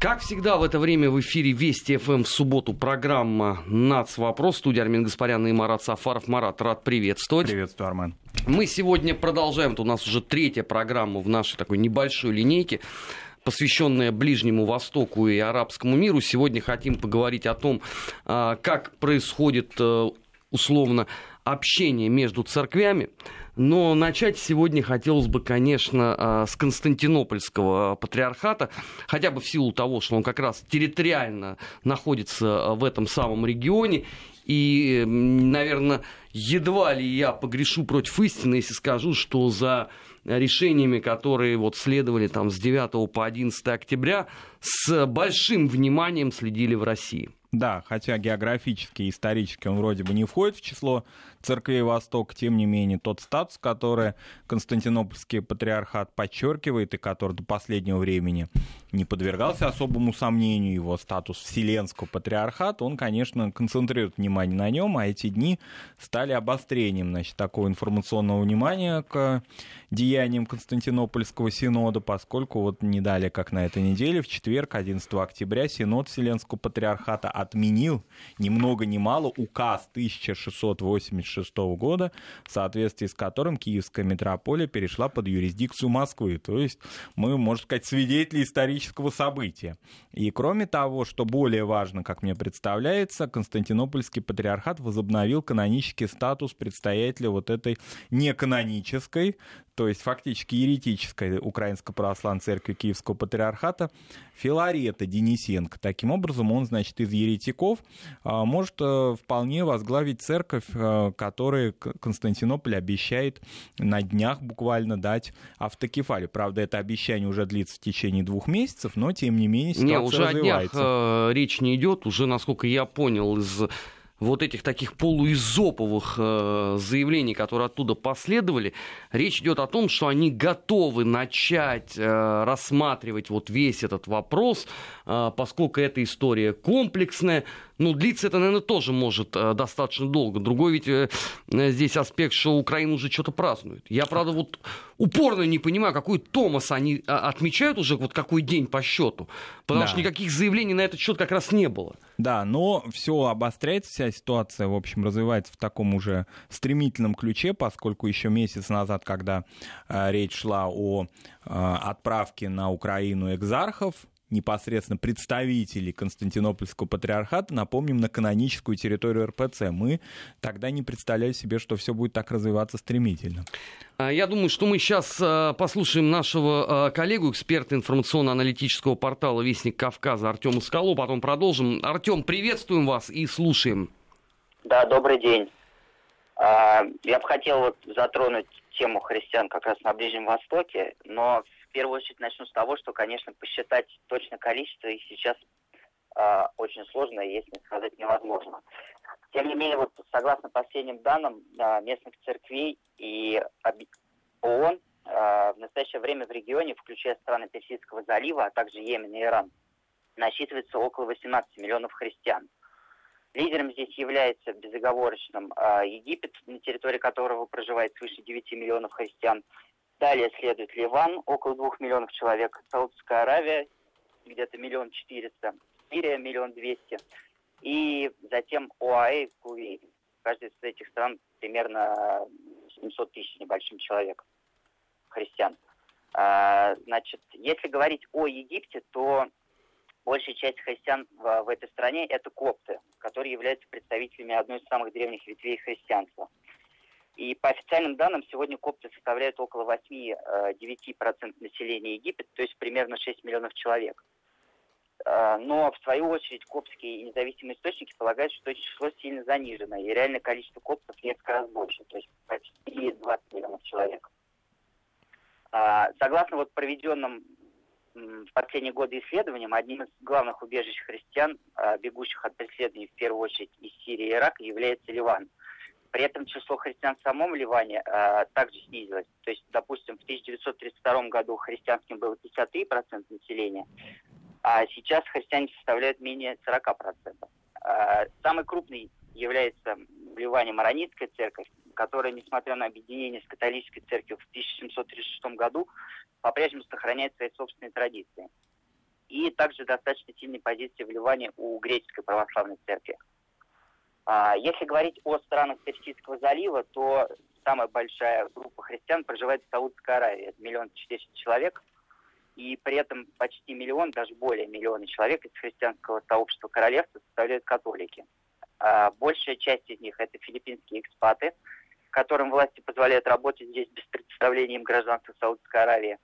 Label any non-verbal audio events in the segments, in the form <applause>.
Как всегда, в это время в эфире Вести ФМ в субботу программа «Нац. Вопрос». Студия Армин Гаспарян и Марат Сафаров. Марат, рад приветствовать. Приветствую, Армен. Мы сегодня продолжаем. Это у нас уже третья программа в нашей такой небольшой линейке посвященная Ближнему Востоку и арабскому миру. Сегодня хотим поговорить о том, а, как происходит э, условно общение между церквями. Но начать сегодня хотелось бы, конечно, а, с Константинопольского патриархата, хотя бы в силу того, что он как раз территориально находится а, в этом самом регионе. И, наверное, едва ли я погрешу против истины, если скажу, что за решениями, которые вот следовали там с 9 по 11 октября, с большим вниманием следили в России. Да, хотя географически и исторически он вроде бы не входит в число церквей Востока, тем не менее тот статус, который Константинопольский патриархат подчеркивает и который до последнего времени не подвергался особому сомнению, его статус Вселенского патриархата, он, конечно, концентрирует внимание на нем, а эти дни стали обострением значит, такого информационного внимания к деяниям Константинопольского синода, поскольку вот не далее, как на этой неделе, в четверг, 11 октября, синод Вселенского патриархата отменил ни много ни мало указ 1686 1996 года, в соответствии с которым Киевская метрополия перешла под юрисдикцию Москвы. То есть мы, можно сказать, свидетели исторического события. И кроме того, что более важно, как мне представляется, Константинопольский патриархат возобновил канонический статус представителя вот этой неканонической, то есть фактически еретической Украинской Православной Церкви Киевского Патриархата Филарета Денисенко. Таким образом, он, значит, из еретиков а, может э, вполне возглавить церковь, э, которая Константинополь обещает на днях буквально дать автокефалию. Правда, это обещание уже длится в течение двух месяцев, но, тем не менее, ситуация не, уже развивается. о днях э, речь не идет. Уже, насколько я понял, из вот этих таких полуизоповых э, заявлений, которые оттуда последовали, речь идет о том, что они готовы начать э, рассматривать вот весь этот вопрос, э, поскольку эта история комплексная, ну, длиться это, наверное, тоже может э, достаточно долго. Другой ведь э, здесь аспект, что Украина уже что-то празднует. Я, правда, вот упорно не понимаю, какой Томас они а, отмечают уже, вот какой день по счету. Потому да. что никаких заявлений на этот счет как раз не было. Да, но все обостряется, вся ситуация, в общем, развивается в таком уже стремительном ключе, поскольку еще месяц назад, когда э, речь шла о э, отправке на Украину экзархов, непосредственно представителей Константинопольского патриархата, напомним, на каноническую территорию РПЦ. Мы тогда не представляли себе, что все будет так развиваться стремительно. А, я думаю, что мы сейчас а, послушаем нашего а, коллегу, эксперта информационно-аналитического портала «Вестник Кавказа» Артема Скалу, потом продолжим. Артем, приветствуем вас и слушаем. Да, добрый день. Я бы хотел вот затронуть тему христиан как раз на Ближнем Востоке, но в первую очередь начну с того, что, конечно, посчитать точное количество их сейчас э, очень сложно, если не сказать невозможно. Тем не менее, вот согласно последним данным э, местных церквей и ООН, э, в настоящее время в регионе, включая страны Персидского залива, а также Йемен и Иран, насчитывается около 18 миллионов христиан. Лидером здесь является безоговорочным э, Египет, на территории которого проживает свыше 9 миллионов христиан, Далее следует Ливан, около двух миллионов человек, Саудовская Аравия, где-то миллион четыреста, Сирия миллион двести, и затем ОАЭ Кувейт. Каждый из этих стран примерно 700 тысяч небольшим человек, христиан. А, значит, если говорить о Египте, то большая часть христиан в, в этой стране это копты, которые являются представителями одной из самых древних ветвей христианства. И по официальным данным, сегодня копты составляют около 8-9% э, населения Египта, то есть примерно 6 миллионов человек. Э, но, в свою очередь, коптские независимые источники полагают, что это число сильно занижено, и реальное количество коптов несколько раз больше, то есть почти 20 миллионов человек. Э, согласно вот проведенным в последние годы исследованиям, одним из главных убежищ христиан, бегущих от преследований в первую очередь из Сирии и Ирака, является Ливан – при этом число христиан в самом Ливане э, также снизилось. То есть, допустим, в 1932 году христианским было 53% населения, а сейчас христиане составляют менее 40%. Э, самый крупный является в Ливане Маронитская церковь, которая, несмотря на объединение с католической церковью в 1736 году, по-прежнему сохраняет свои собственные традиции. и также достаточно сильные позиции в Ливане у греческой православной церкви. А, если говорить о странах Персидского залива, то самая большая группа христиан проживает в Саудовской Аравии. Это миллион четыреста человек. И при этом почти миллион, даже более миллиона человек из христианского сообщества королевства составляют католики. А большая часть из них это филиппинские экспаты, которым власти позволяют работать здесь без представления им гражданства Саудовской Аравии.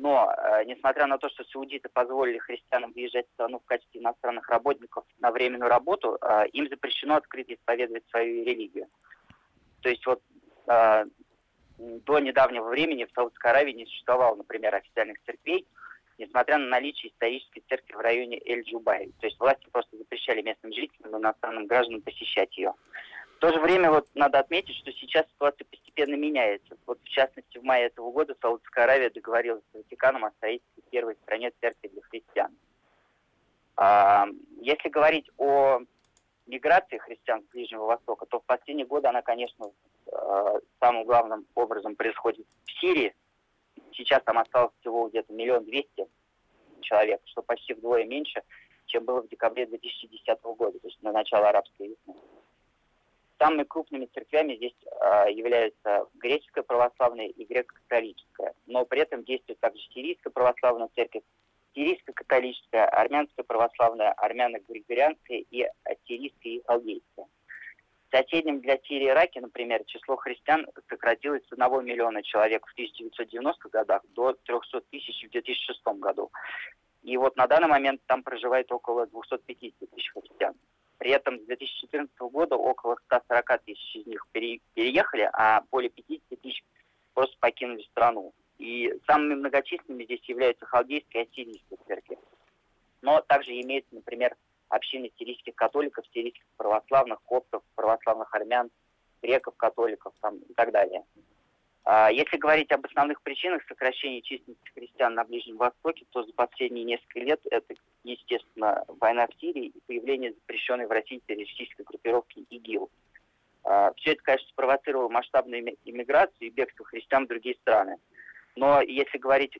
Но, э, несмотря на то, что саудиты позволили христианам въезжать в страну в качестве иностранных работников на временную работу, э, им запрещено открыто исповедовать свою религию. То есть вот э, до недавнего времени в Саудовской Аравии не существовало, например, официальных церквей, несмотря на наличие исторической церкви в районе Эль-Джубай. То есть власти просто запрещали местным жителям и иностранным гражданам посещать ее. В то же время вот надо отметить, что сейчас ситуация постепенно меняется. Вот в частности в мае этого года Саудовская Аравия договорилась с Ватиканом о строительстве первой в стране церкви для христиан. А, если говорить о миграции христиан с Ближнего Востока, то в последние годы она, конечно, э, самым главным образом происходит в Сирии. Сейчас там осталось всего где-то миллион двести человек, что почти вдвое меньше, чем было в декабре 2010 года, то есть на начало арабской весны. Самыми крупными церквями здесь э, являются греческая православная и греко-католическая, но при этом действует также сирийская православная церковь, сирийская католическая, армянская православная, армяно-григорианская и ассирийская и халдейская. В соседнем для Сирии Ираке, например, число христиан сократилось с 1 миллиона человек в 1990-х годах до 300 тысяч в 2006 году. И вот на данный момент там проживает около 250 тысяч христиан. При этом с 2014 года около 140 тысяч из них переехали, а более 50 тысяч просто покинули страну. И самыми многочисленными здесь являются халдейские и ассирийские церкви. Но также имеется, например, общины сирийских католиков, сирийских православных, коптов, православных армян, греков, католиков там, и так далее. А если говорить об основных причинах сокращения численности христиан на Ближнем Востоке, то за последние несколько лет это, естественно, война в Сирии и появление запрещенной в России террористической группировки ИГИЛ. А, Все это, конечно, спровоцировало масштабную иммиграцию и бегство христиан в другие страны. Но если говорить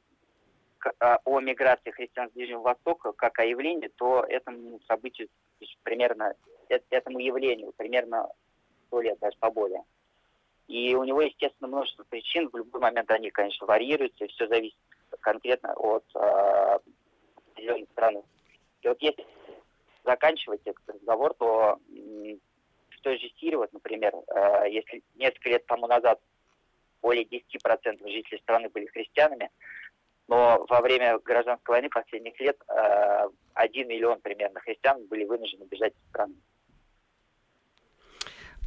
а, о миграции христиан с Ближнего Востока как о явлении, то этому событию примерно, э, этому явлению примерно сто лет, даже поболее. И у него, естественно, множество причин. В любой момент они, конечно, варьируются, и все зависит конкретно от э, определенных стран. И вот если заканчивать этот разговор, то в той же Сирии, вот, например, э, если несколько лет тому назад более 10% жителей страны были христианами, но во время гражданской войны последних лет э, 1 миллион примерно христиан были вынуждены бежать из страны.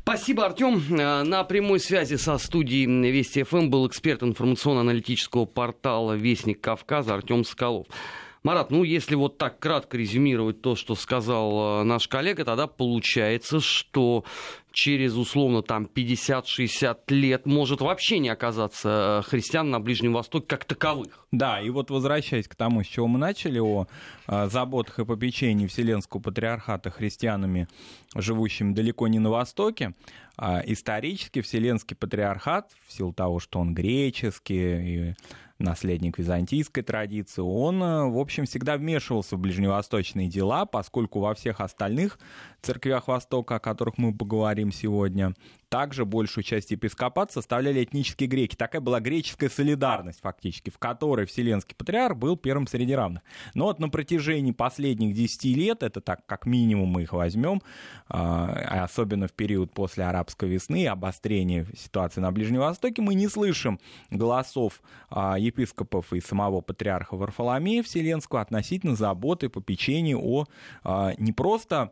Спасибо, Артем. Э, на прямой связи со студией Вести ФМ был эксперт информационно-аналитического портала Вестник Кавказа Артем Скалов. Марат, ну если вот так кратко резюмировать то, что сказал э, наш коллега, тогда получается, что через условно там 50-60 лет может вообще не оказаться э, христиан на Ближнем Востоке как таковых. Да, и вот возвращаясь к тому, с чего мы начали, о э, заботах и попечении Вселенского Патриархата христианами, живущими далеко не на Востоке, э, исторически Вселенский Патриархат, в силу того, что он греческий, и наследник византийской традиции, он, э, в общем, всегда вмешивался в ближневосточные дела, поскольку во всех остальных церквях Востока, о которых мы поговорим сегодня, также большую часть епископат составляли этнические греки. Такая была греческая солидарность фактически, в которой Вселенский Патриарх был первым среди равных. Но вот на протяжении последних 10 лет, это так как минимум мы их возьмем, а, особенно в период после арабской весны, обострения ситуации на Ближнем Востоке, мы не слышим голосов а, епископов и самого патриарха Варфоломея Вселенского относительно заботы, попечения о а, не просто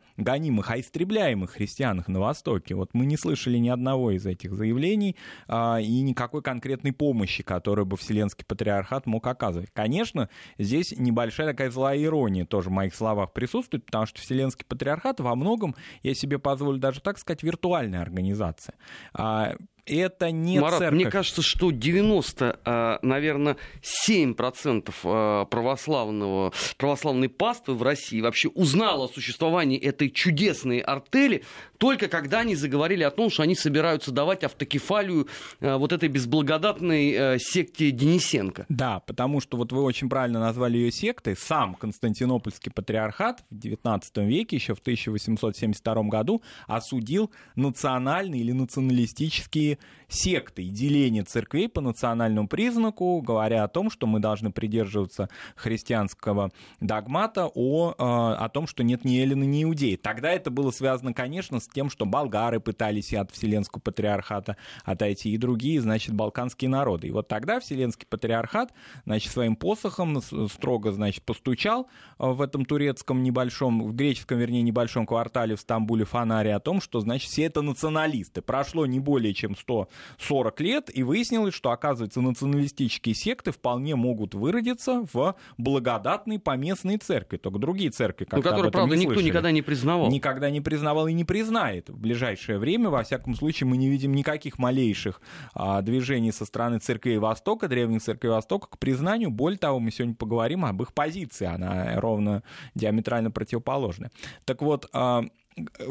гонимых, а истребляемых христианах на Востоке. Вот мы не слышали ни одного из этих заявлений а, и никакой конкретной помощи, которую бы Вселенский Патриархат мог оказывать. Конечно, здесь небольшая такая злая ирония тоже в моих словах присутствует, потому что Вселенский Патриархат во многом, я себе позволю даже так сказать, виртуальная организация. А, это не Марат, церковь. мне кажется, что 90, а, наверное, 7% а, православного, православной паствы в России вообще узнала о существовании этой чудесной артели только когда они заговорили о том, что они собираются давать автокефалию а, вот этой безблагодатной секте Денисенко. Да, потому что вот вы очень правильно назвали ее сектой. Сам Константинопольский патриархат в XIX веке, еще в 1872 году, осудил национальные или националистические секты и деление церквей по национальному признаку, говоря о том, что мы должны придерживаться христианского догмата о, э, о том, что нет ни эллины, ни иудеи. Тогда это было связано, конечно, с тем, что болгары пытались от Вселенского патриархата отойти, и другие, значит, балканские народы. И вот тогда Вселенский патриархат, значит, своим посохом строго, значит, постучал э, в этом турецком небольшом, в греческом, вернее, небольшом квартале в Стамбуле Фонаре о том, что, значит, все это националисты. Прошло не более чем 140 лет, и выяснилось, что, оказывается, националистические секты вполне могут выродиться в благодатные поместные церкви. Только другие церкви, как Ну, которые, правда, никто слышали. никогда не признавал. Никогда не признавал и не признает. В ближайшее время, во всяком случае, мы не видим никаких малейших а, движений со стороны церквей Востока, древних церквей Востока к признанию. Более того, мы сегодня поговорим об их позиции. Она ровно диаметрально противоположная. Так вот, а,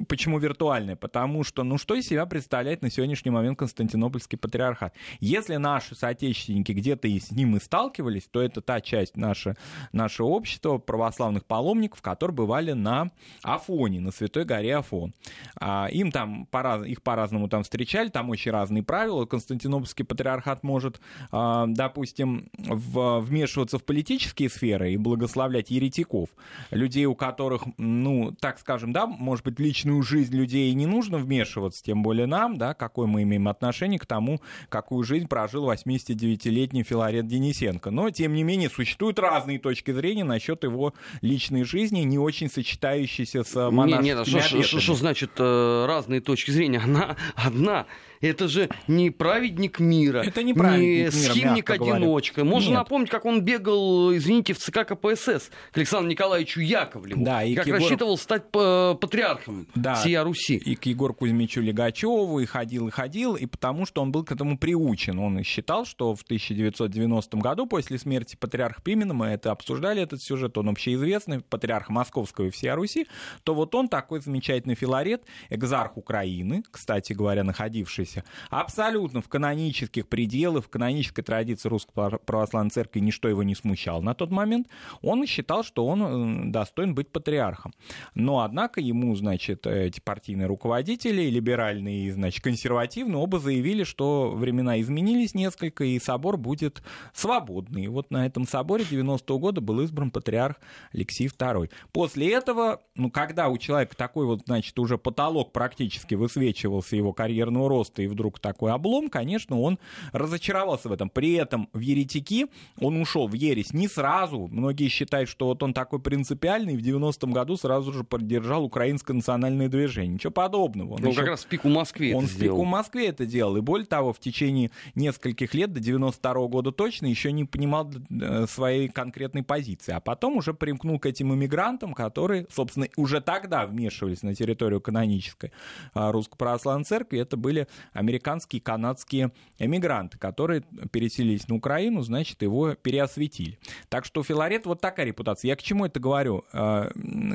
Почему виртуальная? Потому что, ну, что из себя представляет на сегодняшний момент Константинопольский патриархат? Если наши соотечественники где-то и с ним и сталкивались, то это та часть наше, нашего общества, православных паломников, которые бывали на Афоне, на Святой горе Афон. А, им там, по их по-разному там встречали, там очень разные правила. Константинопольский патриархат может, а, допустим, в, вмешиваться в политические сферы и благословлять еретиков, людей, у которых, ну, так скажем, да, может быть, личную жизнь людей не нужно вмешиваться, тем более нам, да, какое мы имеем отношение к тому, какую жизнь прожил 89-летний Филарет Денисенко. Но, тем не менее, существуют разные точки зрения насчет его личной жизни, не очень сочетающиеся с монашескими Нет, а что, значит э, разные точки зрения? Она одна. Это же не праведник мира, это не, праведник не схимник-одиночка. Можно Нет. напомнить, как он бегал, извините, в ЦК КПСС к Александру Николаевичу Яковлеву. Да, и как Егор... рассчитывал стать э, патриархом да, всея Руси. И к Егору Кузьмичу Легачеву, и ходил, и ходил, и потому что он был к этому приучен. Он считал, что в 1990 году, после смерти патриарха Пимена, мы это обсуждали, этот сюжет, он общеизвестный, патриарх Московского и всея Руси, то вот он такой замечательный филарет, экзарх Украины, кстати говоря, находившийся находившийся абсолютно в канонических пределах, в канонической традиции Русской Православной Церкви, ничто его не смущало на тот момент, он считал, что он достоин быть патриархом. Но, однако, ему, значит, эти партийные руководители, либеральные и, значит, консервативные, оба заявили, что времена изменились несколько, и собор будет свободный. И вот на этом соборе 90-го года был избран патриарх Алексей II. После этого, ну, когда у человека такой вот, значит, уже потолок практически высвечивался его карьерного роста, и вдруг такой облом, конечно, он разочаровался в этом. При этом в еретики он ушел в ересь не сразу. Многие считают, что вот он такой принципиальный, в 90-м году сразу же поддержал украинское национальное движение. Ничего подобного. Он, он еще... как раз в пику Москве Он это в сделал. пику Москве это делал. И более того, в течение нескольких лет, до 92 -го года точно, еще не понимал э, своей конкретной позиции. А потом уже примкнул к этим иммигрантам, которые, собственно, уже тогда вмешивались на территорию канонической а, Русской Православной Церкви. Это были американские и канадские эмигранты, которые переселились на Украину, значит, его переосветили. Так что Филарет вот такая репутация. Я к чему это говорю? А,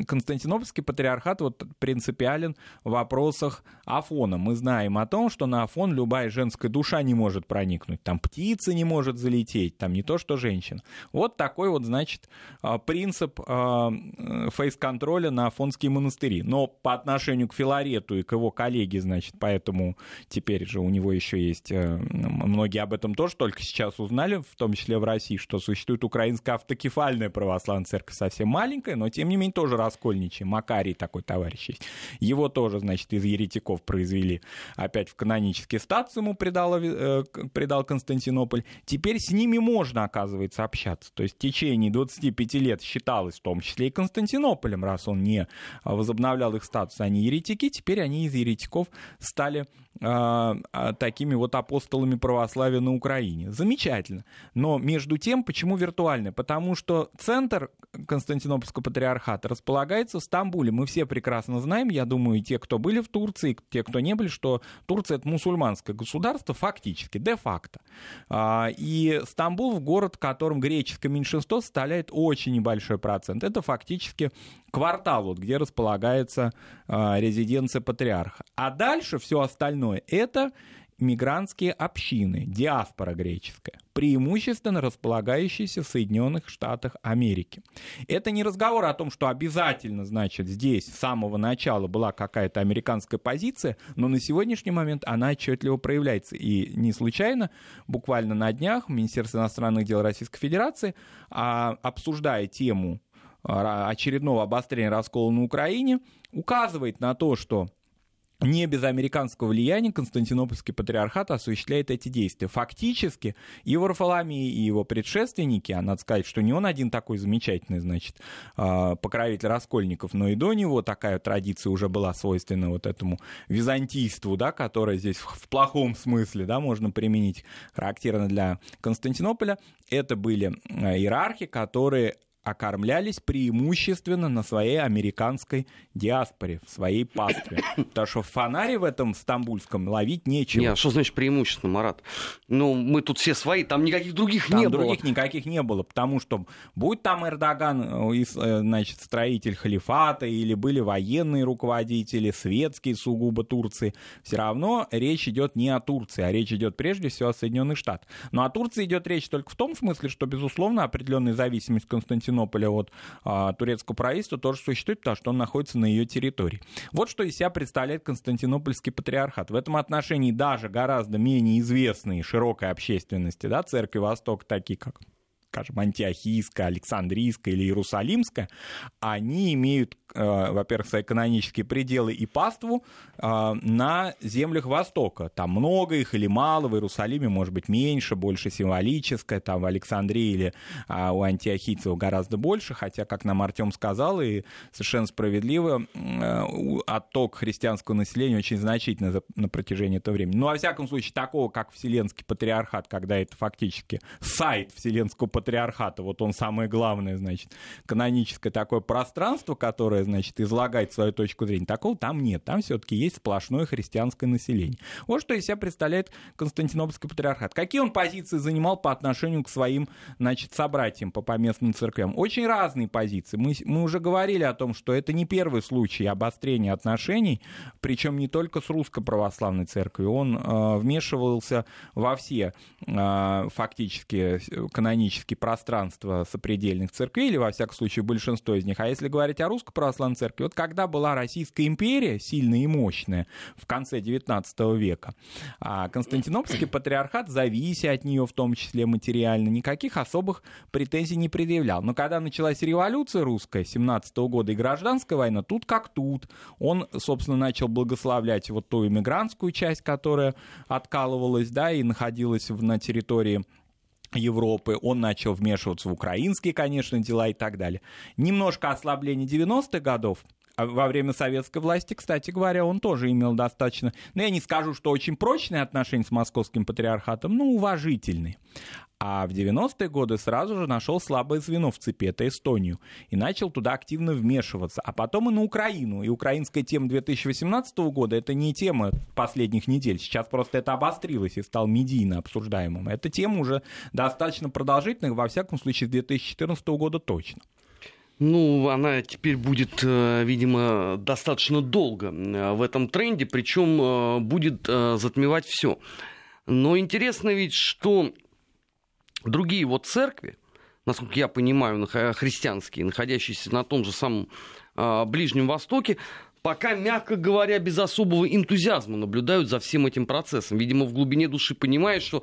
Константинопольский патриархат вот принципиален в вопросах Афона. Мы знаем о том, что на Афон любая женская душа не может проникнуть. Там птица не может залететь, там не то, что женщина. Вот такой вот, значит, а, принцип а, фейс-контроля на афонские монастыри. Но по отношению к Филарету и к его коллеге, значит, поэтому теперь же у него еще есть, э, многие об этом тоже только сейчас узнали, в том числе в России, что существует украинская автокефальная православная церковь, совсем маленькая, но тем не менее тоже раскольничья. Макарий такой товарищ есть. Его тоже, значит, из еретиков произвели опять в канонический статус ему придал, э, придал Константинополь. Теперь с ними можно, оказывается, общаться. То есть в течение 25 лет считалось, в том числе и Константинополем, раз он не возобновлял их статус, они еретики, теперь они из еретиков стали а, а, такими вот апостолами православия на Украине. Замечательно. Но между тем, почему виртуальный? Потому что центр Константинопольского патриархата располагается в Стамбуле. Мы все прекрасно прекрасно знаем, я думаю, и те, кто были в Турции, и те, кто не были, что Турция это мусульманское государство фактически, де-факто. А, и Стамбул в город, в котором греческое меньшинство составляет очень небольшой процент. Это фактически квартал, вот, где располагается а, резиденция патриарха. А дальше все остальное это мигрантские общины, диаспора греческая, преимущественно располагающиеся в Соединенных Штатах Америки. Это не разговор о том, что обязательно, значит, здесь с самого начала была какая-то американская позиция, но на сегодняшний момент она отчетливо проявляется. И не случайно, буквально на днях Министерство иностранных дел Российской Федерации, а, обсуждая тему а, очередного обострения раскола на Украине, указывает на то, что не без американского влияния Константинопольский патриархат осуществляет эти действия. Фактически и Варфоломей, и его предшественники, а надо сказать, что не он один такой замечательный, значит, а, покровитель раскольников, но и до него такая традиция уже была свойственна вот этому византийству, да, которое здесь в плохом смысле, да, можно применить, характерно для Константинополя. Это были а, иерархи, которые окормлялись преимущественно на своей американской диаспоре, в своей пастве. Потому что фонари в этом стамбульском ловить нечего. Не, а что значит преимущественно, Марат? Ну, мы тут все свои, там никаких других там не было. других никаких не было, потому что будь там Эрдоган, э, э, значит, строитель халифата, или были военные руководители, светские сугубо Турции, все равно речь идет не о Турции, а речь идет прежде всего о Соединенных Штатах. Но о Турции идет речь только в том смысле, что, безусловно, определенная зависимость Константинополя Константинополя от а, турецкого правительства тоже существует, потому что он находится на ее территории. Вот что из себя представляет Константинопольский патриархат. В этом отношении даже гораздо менее известные широкой общественности, да, церкви Востока, такие как скажем, антиохийская, Александрийская или Иерусалимская, они имеют Э, во-первых, свои канонические пределы и паству э, на землях Востока. Там много их или мало, в Иерусалиме может быть меньше, больше символическое, там в Александрии или а, у антиохийцев гораздо больше, хотя, как нам Артем сказал, и совершенно справедливо, э, отток христианского населения очень значительно на протяжении этого времени. Но, во всяком случае, такого, как Вселенский патриархат, когда это фактически сайт Вселенского патриархата, вот он самое главное, значит, каноническое такое пространство, которое значит, излагать свою точку зрения. Такого там нет. Там все-таки есть сплошное христианское население. Вот что из себя представляет Константинопольский патриархат. Какие он позиции занимал по отношению к своим, значит, собратьям по поместным церквям? Очень разные позиции. Мы, мы уже говорили о том, что это не первый случай обострения отношений, причем не только с русской православной церковью. Он э, вмешивался во все э, фактически канонические пространства сопредельных церквей, или, во всяком случае, большинство из них. А если говорить о русской православной православной церкви. Вот когда была Российская империя, сильная и мощная, в конце XIX века, а Константинопольский патриархат, завися от нее в том числе материально, никаких особых претензий не предъявлял. Но когда началась революция русская 17 года и гражданская война, тут как тут, он, собственно, начал благословлять вот ту иммигрантскую часть, которая откалывалась, да, и находилась на территории Европы, он начал вмешиваться в украинские, конечно, дела и так далее. Немножко ослабление 90-х годов, а во время советской власти, кстати говоря, он тоже имел достаточно, ну, я не скажу, что очень прочные отношения с московским патриархатом, но уважительные. А в 90-е годы сразу же нашел слабое звено в цепи, это Эстонию, и начал туда активно вмешиваться. А потом и на Украину. И украинская тема 2018 года — это не тема последних недель. Сейчас просто это обострилось и стал медийно обсуждаемым. Эта тема уже достаточно продолжительная, во всяком случае, с 2014 года точно. Ну, она теперь будет, э, видимо, достаточно долго э, в этом тренде, причем э, будет затмевать все. Но интересно ведь, что другие вот церкви, насколько я понимаю, христианские, находящиеся на том же самом Ближнем Востоке, пока, мягко говоря, без особого энтузиазма наблюдают за всем этим процессом. Видимо, в глубине души понимают, что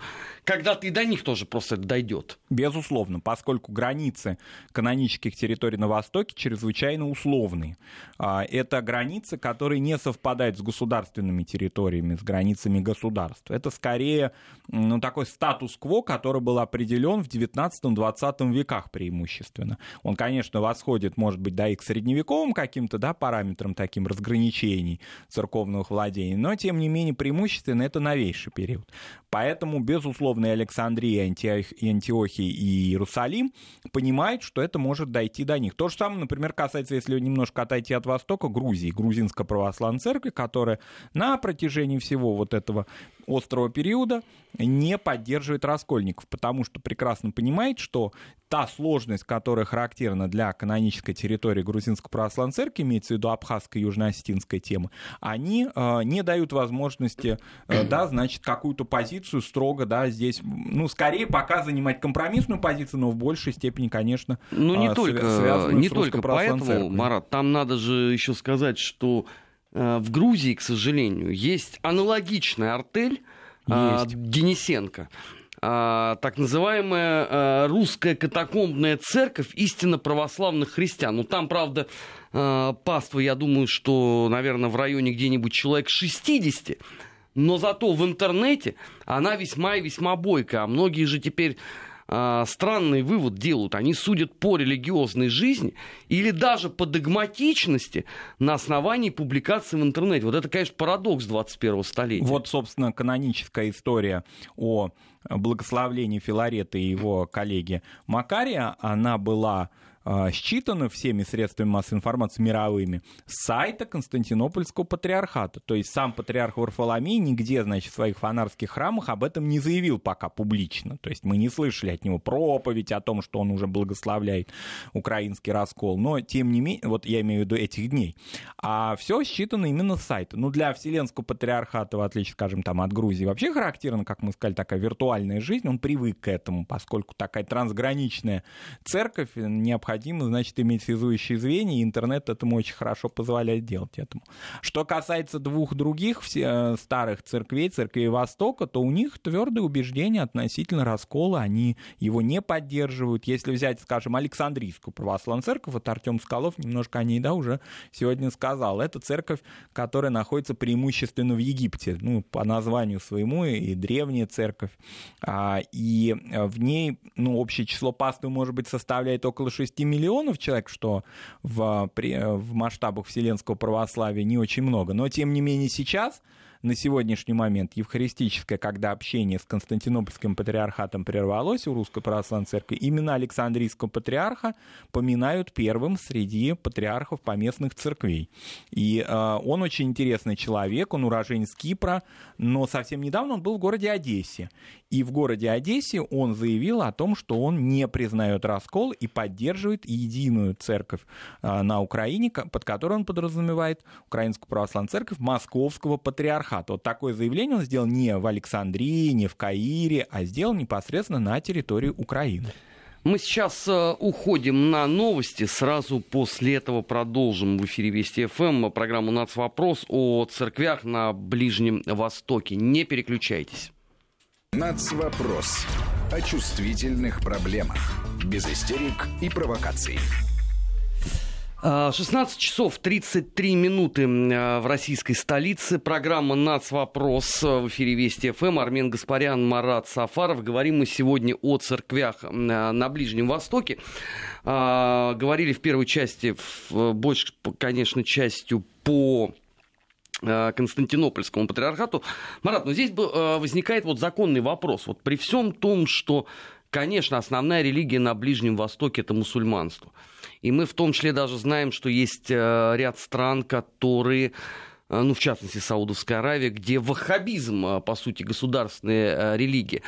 когда-то и до них тоже просто дойдет. Безусловно, поскольку границы канонических территорий на Востоке чрезвычайно условные. А, это границы, которые не совпадают с государственными территориями, с границами государств. Это скорее ну, такой статус-кво, который был определен в 19-20 веках преимущественно. Он, конечно, восходит, может быть, да и к средневековым каким-то да, параметрам таким разграничений церковных владений, но, тем не менее, преимущественно это новейший период. Поэтому, безусловно, и Александрия, Антиохия, и Иерусалим понимают, что это может дойти до них. То же самое, например, касается, если немножко отойти от Востока, Грузии, Грузинская православная церковь, которая на протяжении всего вот этого острого периода не поддерживает раскольников, потому что прекрасно понимает, что та сложность, которая характерна для канонической территории Грузинской православной церкви, имеется в виду абхазская и южно-осетинская тема, они э, не дают возможности, э, да, значит, какую-то позицию строго, да, здесь, ну, скорее пока занимать компромиссную позицию, но в большей степени, конечно, ну, не э, только, не только поэтому, церковью. Марат, там надо же еще сказать, что э, в Грузии, к сожалению, есть аналогичная артель, а, есть. Денисенко. А, так называемая а, русская катакомбная церковь истинно православных христиан. Ну, там, правда, паства, я думаю, что, наверное, в районе где-нибудь человек 60, но зато в интернете она весьма и весьма бойкая. А многие же теперь а, странный вывод делают. Они судят по религиозной жизни или даже по догматичности на основании публикации в интернете. Вот это, конечно, парадокс 21-го столетия. Вот, собственно, каноническая история о благословлении Филарета и его коллеги Макария, она была считано всеми средствами массовой информации мировыми с сайта Константинопольского патриархата. То есть сам патриарх Варфоломей нигде, значит, в своих фонарских храмах об этом не заявил пока публично. То есть мы не слышали от него проповедь о том, что он уже благословляет украинский раскол. Но, тем не менее, вот я имею в виду этих дней. А все считано именно с сайта. Ну, для Вселенского патриархата, в отличие, скажем, там, от Грузии, вообще характерна, как мы сказали, такая виртуальная жизнь. Он привык к этому, поскольку такая трансграничная церковь необходима необходимо, значит, иметь связующие звенья, и интернет этому очень хорошо позволяет делать этому. Что касается двух других все, э, старых церквей, церквей Востока, то у них твердое убеждение относительно раскола, они его не поддерживают. Если взять, скажем, Александрийскую православную церковь, вот Артем Скалов немножко о ней, да, уже сегодня сказал, это церковь, которая находится преимущественно в Египте, ну, по названию своему, и древняя церковь, а, и э, в ней, ну, общее число паствы, может быть, составляет около 6 миллионов человек, что в, при, в масштабах вселенского православия не очень много. Но, тем не менее, сейчас на сегодняшний момент евхаристическое, когда общение с Константинопольским патриархатом прервалось у Русской Православной Церкви, именно Александрийского патриарха поминают первым среди патриархов поместных церквей. И э, он очень интересный человек, он уроженец Кипра, но совсем недавно он был в городе Одессе. И в городе Одессе он заявил о том, что он не признает раскол и поддерживает единую церковь э, на Украине, под которой он подразумевает Украинскую православную церковь Московского патриархата. Вот такое заявление он сделал не в Александрии, не в Каире, а сделал непосредственно на территории Украины. Мы сейчас э, уходим на новости. Сразу после этого продолжим в эфире Вести ФМ программу «Нацвопрос» о церквях на Ближнем Востоке. Не переключайтесь. Нацвопрос. О чувствительных проблемах. Без истерик и провокаций. 16 а, часов 33 минуты а, в российской столице. Программа «Нацвопрос» в эфире Вести ФМ. Армен Гаспарян, Марат Сафаров. Говорим мы сегодня о церквях а, на Ближнем Востоке. Говорили в первой части, больше, конечно, частью по Э, Константинопольскому патриархату. Марат, но здесь э, возникает вот законный вопрос. Вот при всем том, что, конечно, основная религия на Ближнем Востоке – это мусульманство. И мы в том числе даже знаем, что есть э, ряд стран, которые ну, в частности, Саудовская Аравия, где ваххабизм, по сути, государственная религия.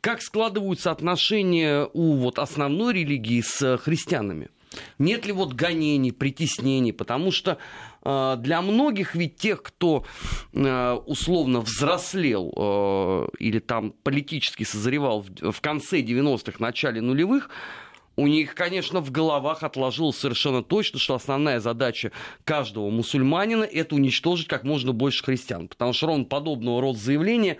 Как складываются отношения у вот основной религии с христианами? Нет ли вот гонений, притеснений? Потому что э, для многих ведь тех, кто э, условно взрослел э, или там политически созревал в, в конце 90-х, начале нулевых, у них, конечно, в головах отложилось совершенно точно, что основная задача каждого мусульманина – это уничтожить как можно больше христиан. Потому что ровно подобного рода заявления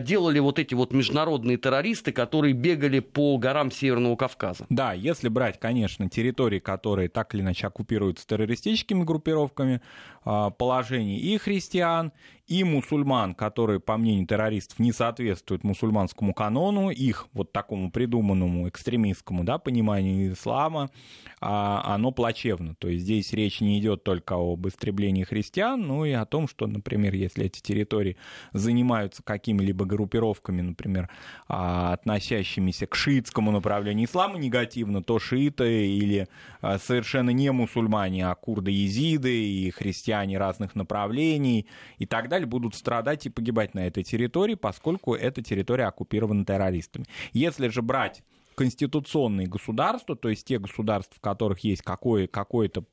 делали вот эти вот международные террористы, которые бегали по горам Северного Кавказа. Да, если брать, конечно, территории, которые так или иначе оккупируются террористическими группировками, а, положение и христиан, и мусульман, которые, по мнению террористов, не соответствуют мусульманскому канону, их вот такому придуманному экстремистскому да, пониманию ислама, а, оно плачевно. То есть здесь речь не идет только об истреблении христиан, но и о том, что, например, если эти территории занимаются какими-либо группировками, например, а, относящимися к шиитскому направлению ислама негативно, то шииты или а, совершенно не мусульмане, а курды-езиды и христиане разных направлений и так далее, будут страдать и погибать на этой территории, поскольку эта территория оккупирована террористами. Если же брать конституционные государства, то есть те государства, в которых есть какое, какое-то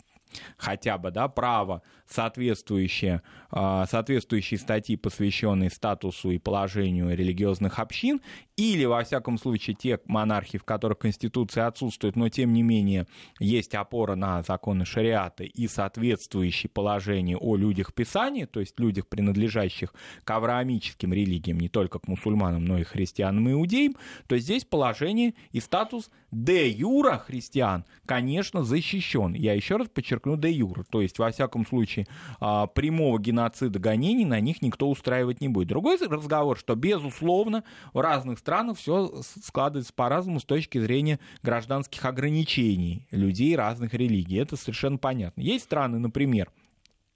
хотя бы да, право, соответствующие, а, соответствующие статьи, посвященные статусу и положению религиозных общин, или, во всяком случае, те монархии, в которых Конституция отсутствует, но, тем не менее, есть опора на законы шариата и соответствующие положения о людях Писания, то есть людях, принадлежащих к авраамическим религиям, не только к мусульманам, но и христианам и иудеям, то здесь положение и статус де юра христиан, конечно, защищен. Я еще раз подчеркну де юра, то есть, во всяком случае, а, прямого геноцида гонений на них никто устраивать не будет. Другой разговор, что, безусловно, в разных странах все складывается по-разному с точки зрения гражданских ограничений людей разных религий. Это совершенно понятно. Есть страны, например,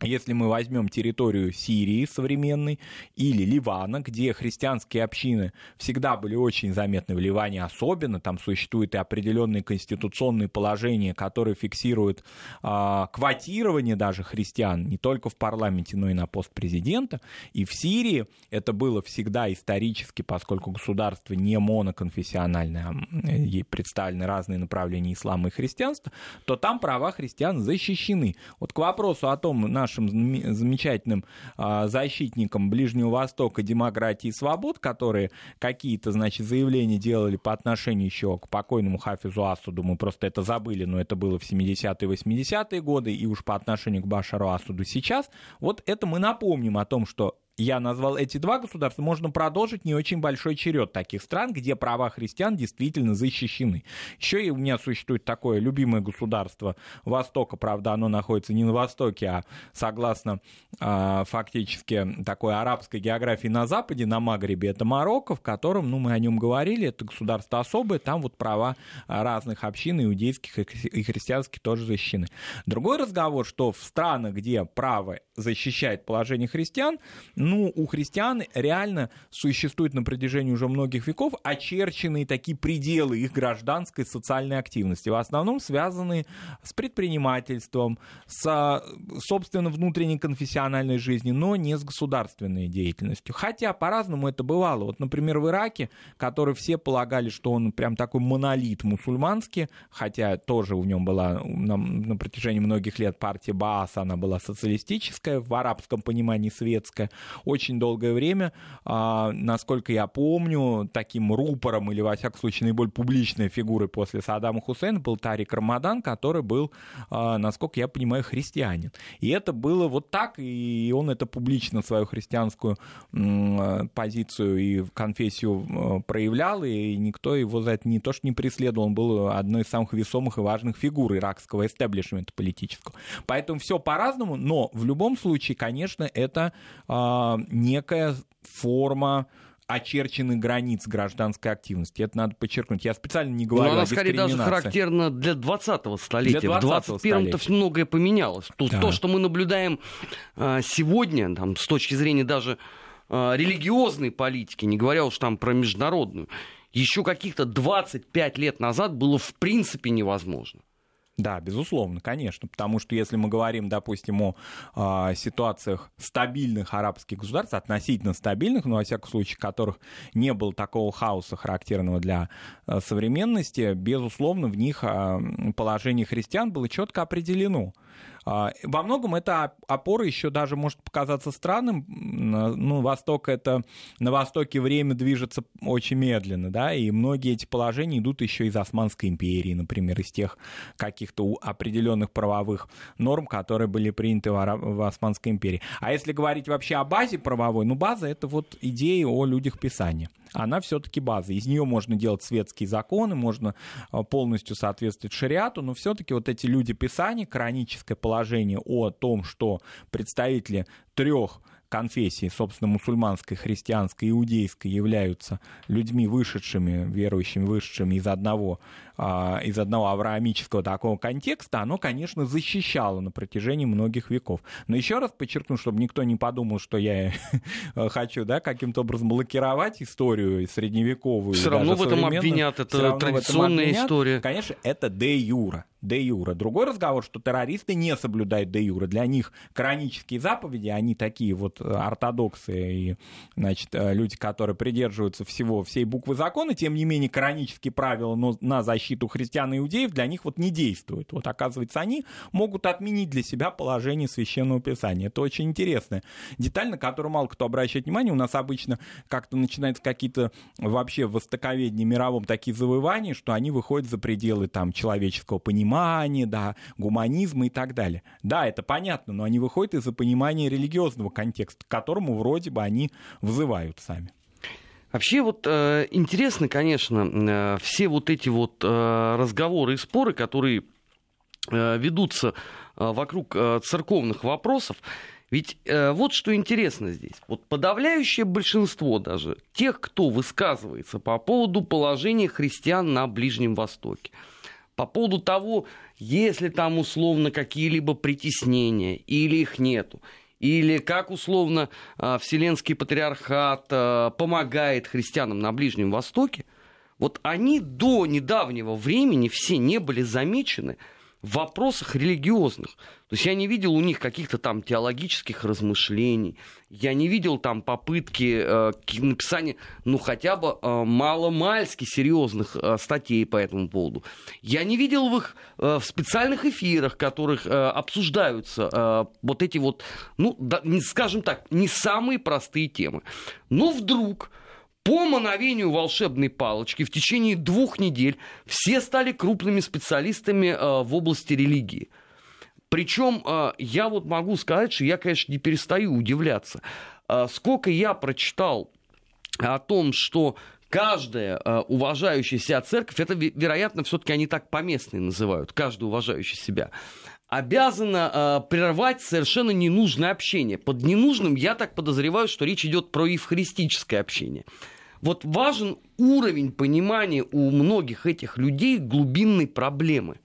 если мы возьмем территорию Сирии современной или Ливана, где христианские общины всегда были очень заметны в Ливане особенно, там существуют и определенные конституционные положения, которые фиксируют э, квотирование даже христиан не только в парламенте, но и на пост президента. И в Сирии это было всегда исторически, поскольку государство не моноконфессиональное, а представлены разные направления ислама и христианства, то там права христиан защищены. Вот к вопросу о том, наш нашим замечательным а, защитникам Ближнего Востока, демократии и свобод, которые какие-то, значит, заявления делали по отношению еще к покойному Хафизу Асуду, мы просто это забыли, но это было в 70-е, 80-е годы, и уж по отношению к Башару Асуду сейчас, вот это мы напомним о том, что я назвал эти два государства, можно продолжить не очень большой черед таких стран, где права христиан действительно защищены. Еще и у меня существует такое любимое государство Востока, правда, оно находится не на Востоке, а согласно э, фактически такой арабской географии на Западе, на Магребе, это Марокко, в котором, ну, мы о нем говорили, это государство особое, там вот права разных общин, иудейских и христианских тоже защищены. Другой разговор, что в странах, где право защищает положение христиан, ну, у христиан реально существует на протяжении уже многих веков очерченные такие пределы их гражданской социальной активности, в основном связанные с предпринимательством, с, собственно, внутренней конфессиональной жизнью, но не с государственной деятельностью. Хотя по-разному это бывало. Вот, например, в Ираке, который все полагали, что он прям такой монолит мусульманский, хотя тоже в нем была на, на протяжении многих лет партия Баас, она была социалистическая, в арабском понимании светская, очень долгое время, а, насколько я помню, таким рупором или, во всяком случае, наиболее публичной фигурой после Саддама Хусейна был Тарик Рамадан, который был, а, насколько я понимаю, христианин. И это было вот так, и он это публично, свою христианскую позицию и конфессию проявлял, и никто его за это не то что не преследовал, он был одной из самых весомых и важных фигур иракского эстеблишмента политического. Поэтому все по-разному, но в любом случае, конечно, это а, некая форма очерченных границ гражданской активности. Это надо подчеркнуть. Я специально не говорю Но она, о скорее, даже характерна для 20-го столетия. Для 20 в 21-м-то многое поменялось. То, да. то, что мы наблюдаем а, сегодня, там, с точки зрения даже а, религиозной политики, не говоря уж там про международную, еще каких-то 25 лет назад было в принципе невозможно. Да, безусловно, конечно, потому что если мы говорим, допустим, о э, ситуациях стабильных арабских государств, относительно стабильных, но, во всяком случае, которых не было такого хаоса, характерного для э, современности, безусловно, в них э, положение христиан было четко определено. А, во многом это опора еще даже может показаться странным. Ну, Восток это... На Востоке время движется очень медленно, да, и многие эти положения идут еще из Османской империи, например, из тех каких-то определенных правовых норм, которые были приняты в Османской империи. А если говорить вообще о базе правовой, ну, база — это вот идея о людях Писания. Она все-таки база. Из нее можно делать светские законы, можно а, полностью соответствовать шариату, но все-таки вот эти люди Писания, кораническое положение о том, что представители трех конфессии, собственно, мусульманской, христианской, иудейской, являются людьми вышедшими, верующими, вышедшими из одного, из одного авраамического такого контекста, оно, конечно, защищало на протяжении многих веков. Но еще раз подчеркну, чтобы никто не подумал, что я <laughs> хочу да, каким-то образом блокировать историю средневековую. Все равно в этом обвинят, это традиционная история. Конечно, это де юра де юра. Другой разговор, что террористы не соблюдают де юра. Для них коранические заповеди, они такие вот э, ортодоксы и, значит, э, люди, которые придерживаются всего, всей буквы закона, тем не менее, коранические правила но на защиту христиан и иудеев для них вот не действуют. Вот, оказывается, они могут отменить для себя положение Священного Писания. Это очень интересная деталь, на которую мало кто обращает внимание. У нас обычно как-то начинаются какие-то вообще в востоковедении мировом такие завоевания, что они выходят за пределы там человеческого понимания, да, гуманизма и так далее. Да, это понятно, но они выходят из-за понимания религиозного контекста, к которому вроде бы они взывают сами. Вообще вот э, интересно, конечно, э, все вот эти вот э, разговоры и споры, которые ведутся вокруг церковных вопросов. Ведь э, вот что интересно здесь. Вот подавляющее большинство даже тех, кто высказывается по поводу положения христиан на Ближнем Востоке, по поводу того, есть ли там условно какие-либо притеснения или их нету, или как условно а, Вселенский патриархат а, помогает христианам на Ближнем Востоке, вот они до недавнего времени все не были замечены в вопросах религиозных. То есть я не видел у них каких-то там теологических размышлений, я не видел там попытки э, написания, ну, хотя бы э, мало-мальски серьезных э, статей по этому поводу. Я не видел в их э, в специальных эфирах, которых э, обсуждаются э, вот эти вот, ну, да, не, скажем так, не самые простые темы. Но вдруг по мановению волшебной палочки в течение двух недель все стали крупными специалистами э, в области религии. Причем э, я вот могу сказать, что я, конечно, не перестаю удивляться. Э, сколько я прочитал о том, что каждая уважающая себя церковь, это, вероятно, все-таки они так поместные называют, каждая уважающая себя, обязана э, прервать совершенно ненужное общение. Под ненужным я так подозреваю, что речь идет про евхаристическое общение. Вот важен уровень понимания у многих этих людей глубинной проблемы.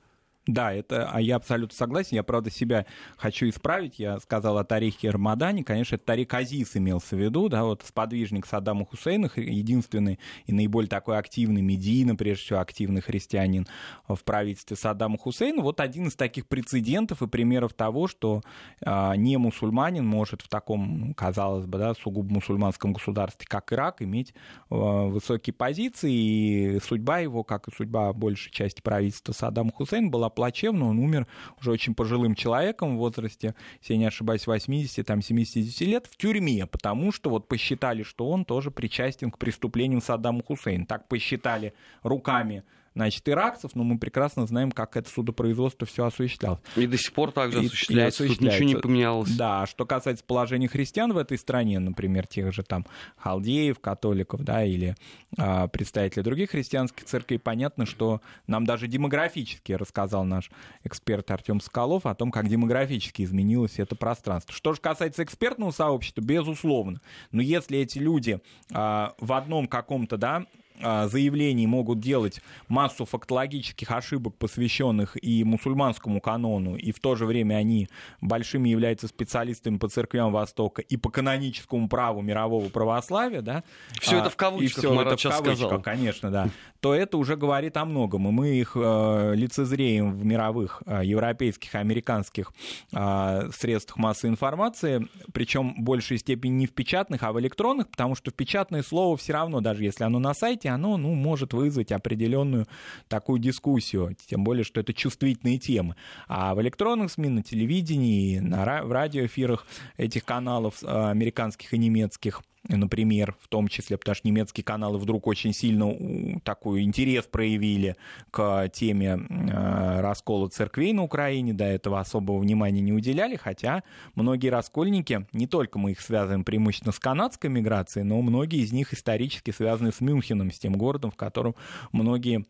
Да, это, а я абсолютно согласен. Я, правда, себя хочу исправить. Я сказал о Тарихе Рамадане. Конечно, это Тарик Азиз имелся в виду, да, вот сподвижник Саддама Хусейна, единственный и наиболее такой активный медийно, прежде всего, активный христианин в правительстве Саддама Хусейна. Вот один из таких прецедентов и примеров того, что а, не мусульманин может в таком, казалось бы, да, сугубо мусульманском государстве, как Ирак, иметь а, высокие позиции. И судьба его, как и судьба большей части правительства Саддама Хусейна, была плачевно, он умер уже очень пожилым человеком в возрасте, если я не ошибаюсь, 80, там, 70 лет в тюрьме, потому что вот посчитали, что он тоже причастен к преступлениям Саддама Хусейна. Так посчитали руками значит, иракцев, но мы прекрасно знаем, как это судопроизводство все осуществлялось. И до сих пор также осуществляется, и, и осуществляется. Тут ничего не поменялось. Да, что касается положения христиан в этой стране, например, тех же там халдеев, католиков, да, или а, представителей других христианских церквей, понятно, что нам даже демографически рассказал наш эксперт Артем Соколов о том, как демографически изменилось это пространство. Что же касается экспертного сообщества, безусловно. Но если эти люди а, в одном каком-то, да, заявлений могут делать массу фактологических ошибок, посвященных и мусульманскому канону, и в то же время они большими являются специалистами по церквям Востока и по каноническому праву мирового православия, да? Все а, это в кавычках, и все это в кавычках, сказал. конечно, да. То это уже говорит о многом, и мы их э, лицезреем в мировых э, европейских, американских э, средствах массовой информации, причем в большей степени не в печатных, а в электронных, потому что в печатное слово все равно, даже если оно на сайте, оно ну, может вызвать определенную такую дискуссию, тем более, что это чувствительные темы. А в электронных СМИ, на телевидении, на, в радиоэфирах этих каналов американских и немецких например, в том числе, потому что немецкие каналы вдруг очень сильно такой интерес проявили к теме э, раскола церквей на Украине, до этого особого внимания не уделяли, хотя многие раскольники, не только мы их связываем преимущественно с канадской миграцией, но многие из них исторически связаны с Мюнхеном, с тем городом, в котором многие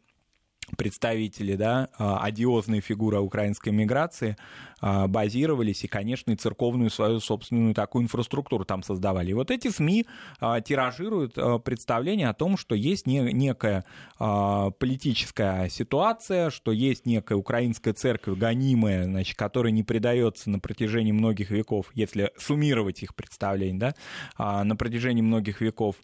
представители, да, а, одиозные фигуры украинской миграции а, базировались и, конечно, и церковную свою собственную такую инфраструктуру там создавали. И вот эти СМИ а, тиражируют представление о том, что есть некая политическая ситуация, что есть некая украинская церковь гонимая, значит, которая не предается на протяжении многих веков, если суммировать их представление, да, на протяжении многих веков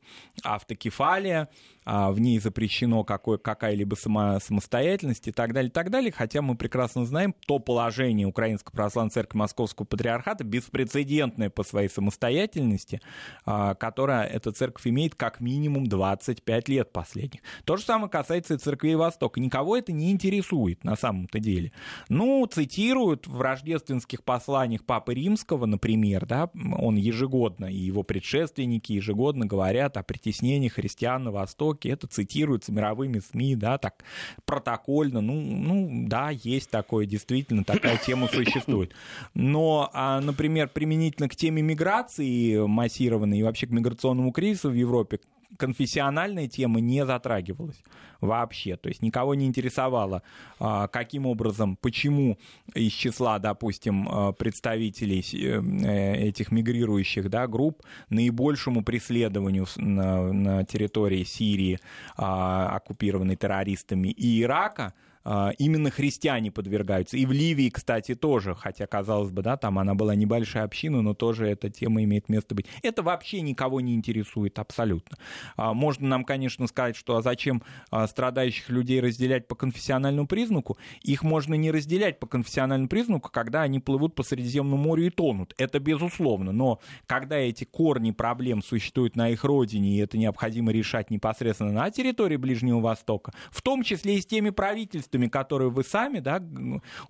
автокефалия, в ней запрещено какой, какая-либо само, самостоятельность и так далее, и так далее, хотя мы прекрасно знаем то положение Украинской Православной Церкви Московского Патриархата, беспрецедентное по своей самостоятельности, а, которая эта церковь имеет как минимум 25 лет последних. То же самое касается и церквей Востока. Никого это не интересует на самом-то деле. Ну, цитируют в рождественских посланиях Папы Римского, например, да, он ежегодно, и его предшественники ежегодно говорят о притеснении христиан на Востоке. Это цитируется мировыми СМИ, да, так протокольно, ну, ну да, есть такое, действительно, такая тема существует. Но, а, например, применительно к теме миграции массированной и вообще к миграционному кризису в Европе, конфессиональная тема не затрагивалась вообще. То есть никого не интересовало, а, каким образом, почему из числа, допустим, а, представителей э, этих мигрирующих да, групп наибольшему преследованию на, территории Сирии, а, оккупированной террористами, и Ирака – именно христиане подвергаются. И в Ливии, кстати, тоже, хотя, казалось бы, да, там она была небольшая община, но тоже эта тема имеет место быть. Это вообще никого не интересует абсолютно. А, можно нам, конечно, сказать, что а зачем а, страдающих людей разделять по конфессиональному признаку? Их можно не разделять по конфессиональному признаку, когда они плывут по Средиземному морю и тонут. Это безусловно. Но когда эти корни проблем существуют на их родине, и это необходимо решать непосредственно на территории Ближнего Востока, в том числе и с теми правительствами, продуктами, которые вы сами, да,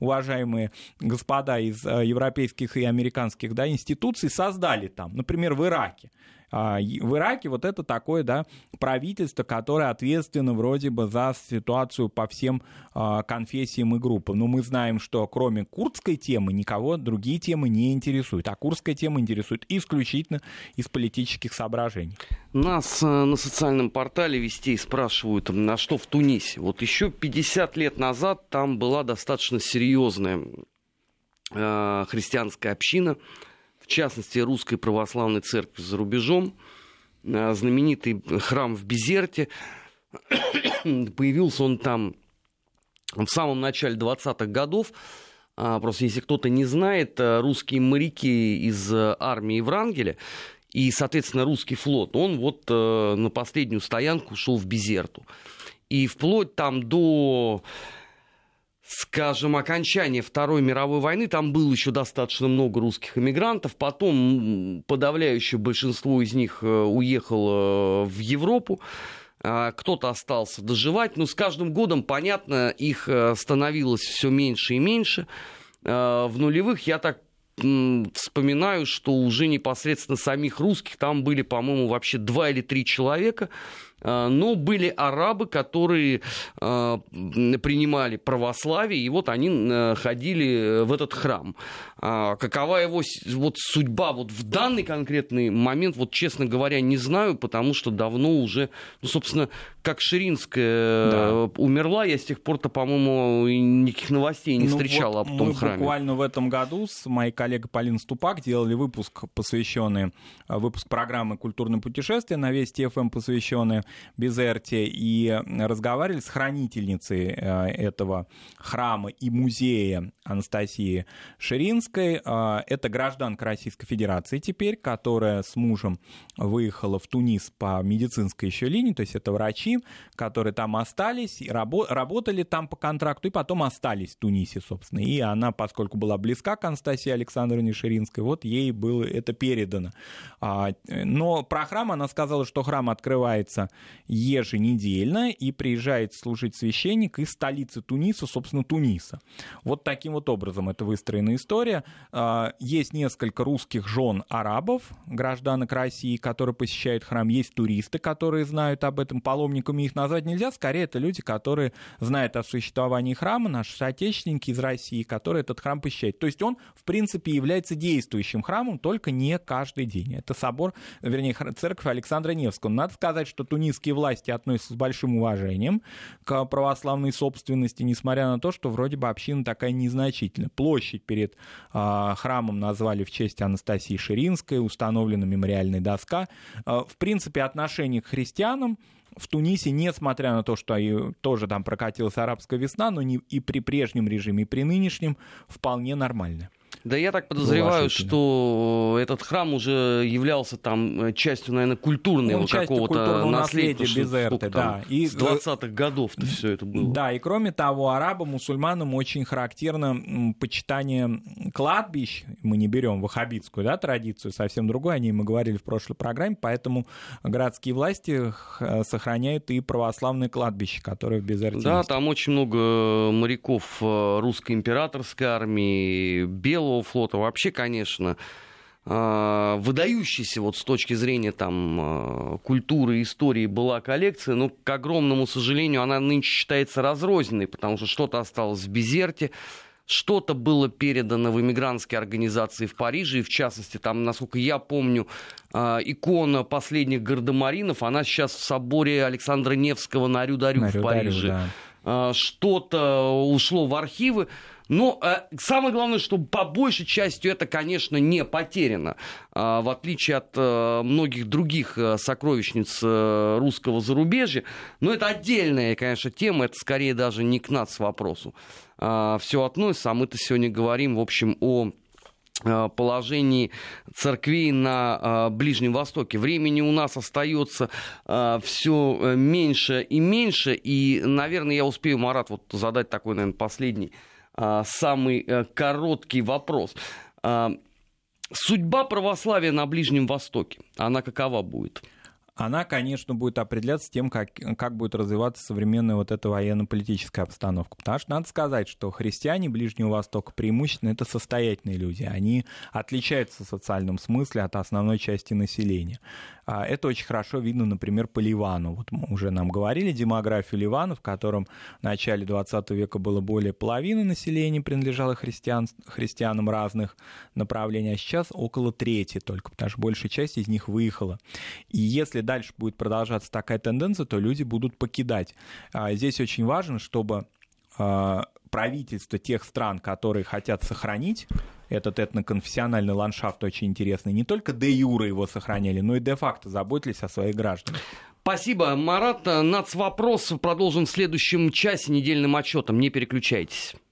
уважаемые господа из э, европейских и американских да, институций, создали там, например, в Ираке. А, в Ираке вот это такое, да, правительство, которое ответственно вроде бы за ситуацию по всем а, конфессиям и группам. Но мы знаем, что кроме курдской темы никого другие темы не интересуют. А курдская тема интересует исключительно из политических соображений. Нас э, на социальном портале Вестей спрашивают, на что в Тунисе. Вот еще 50 лет назад там была достаточно серьезная э, христианская община, в частности, Русской Православной Церкви за рубежом, э, знаменитый храм в Безерте. <coughs> Появился он там в самом начале 20-х годов. А, просто если кто-то не знает, э, русские моряки из э, армии Врангеля и, соответственно, русский флот, он вот на последнюю стоянку шел в Безерту. И вплоть там до скажем, окончания Второй мировой войны, там было еще достаточно много русских эмигрантов. Потом подавляющее большинство из них э, уехало в Европу. А, кто-то остался доживать, но с каждым годом, понятно, их э, становилось все меньше и меньше. А, в нулевых я так вспоминаю, что уже непосредственно самих русских там были, по-моему, вообще два или три человека. А, но были арабы, которые а, принимали православие, и вот они э, ходили в этот храм. А, какова его вот судьба вот в данный конкретный момент, вот честно говоря, не знаю, потому что давно уже, ну, собственно, как Ширинская да. Э, умерла, я с тех пор-то, по-моему, никаких новостей не ну, встречал вот об том мы храме. буквально в этом году с моей коллегой Полиной Ступак делали выпуск, посвященный, э, выпуск программы «Культурное путешествие» на Вести ФМ, посвященный Безерте, и разговаривали с хранительницей э, этого храма и музея Анастасии Ширинской. Э, это гражданка Российской Федерации теперь, которая с мужем выехала в Тунис по медицинской еще линии, то есть это врачи, которые там остались, работали там по контракту и потом остались в Тунисе, собственно. И она, поскольку была близка к Анастасии Александровне Ширинской, вот ей было это передано. А, но про храм она сказала, что храм открывается еженедельно, и приезжает служить священник из столицы Туниса, собственно, Туниса. Вот таким вот образом это выстроена история. А, есть несколько русских жен арабов, гражданок России, которые посещают храм. Есть туристы, которые знают об этом. Паломниками их назвать нельзя. Скорее, это люди, которые знают о существовании храма, наши соотечественники из России, которые этот храм посещают. То есть он, в принципе, является действующим храмом, только не каждый день. Это собор, вернее, церковь Александра Невского. Надо сказать, что тунисские власти относятся с большим уважением к православной собственности, несмотря на то, что вроде бы община такая незначительная. Площадь перед э, храмом назвали в честь Анастасии Ширинской, установлена мемориальная доска. Э, в принципе, отношение к христианам в Тунисе, несмотря на то, что тоже там прокатилась арабская весна, но не, и при прежнем режиме, и при нынешнем вполне нормально. Да я так подозреваю, что этот храм уже являлся там э, частью, наверное, культурного какого-то наследия Безерты, да. И, с 20-х годов -то все это было. Да, и кроме того, арабам, мусульманам очень характерно почитание кладбищ. Мы не берем ваххабитскую да, традицию, совсем другую, о ней мы говорили в прошлой программе, поэтому городские власти сохраняют и православные кладбища, которые в Безерте Да, есть. там очень много моряков э, русской императорской армии, белого морского флота. Вообще, конечно, а, выдающейся вот с точки зрения там а, культуры, истории была коллекция, но, к огромному сожалению, она нынче считается разрозненной, потому что что-то осталось в Безерте, что-то было передано в иммигрантские организации в Париже, и в частности, там, насколько я помню, а, икона последних гардемаринов, она сейчас в соборе Александра Невского на Рю-Дарю в Париже. Да. Что-то ушло в архивы. Но э, самое главное, что по большей частью это, конечно, не потеряно. Э, в отличие от э, многих других э, сокровищниц э, русского зарубежья. Но это отдельная, конечно, тема. Это скорее даже не к нас вопросу. Э, все относится. А мы-то сегодня говорим, в общем, о э, положении церквей на э, Ближнем Востоке. Времени у нас остается э, все меньше и меньше. И, наверное, я успею, Марат, вот задать такой, наверное, последний а, самый э, короткий вопрос. А, судьба православия на Ближнем Востоке, она какова будет? Она, конечно, будет определяться тем, как, как будет развиваться современная вот эта военно-политическая обстановка. Потому что надо сказать, что христиане Ближнего Востока преимущественно это состоятельные люди. Они отличаются в социальном смысле от основной части населения. А, это очень хорошо видно, например, по Ливану. Вот мы уже нам говорили демографию Ливана, в котором в начале 20 века было более половины населения принадлежало христиан, христианам разных направлений, а сейчас около трети только, потому что большая часть из них выехала. И если дальше будет продолжаться такая тенденция, то люди будут покидать. А, здесь очень важно, чтобы а, правительства тех стран, которые хотят сохранить этот этноконфессиональный ландшафт очень интересный. Не только де юра его сохраняли, но и де-факто заботились о своих гражданах. Спасибо, Марат. Нацвопрос продолжим в следующем часе недельным отчетом. Не переключайтесь.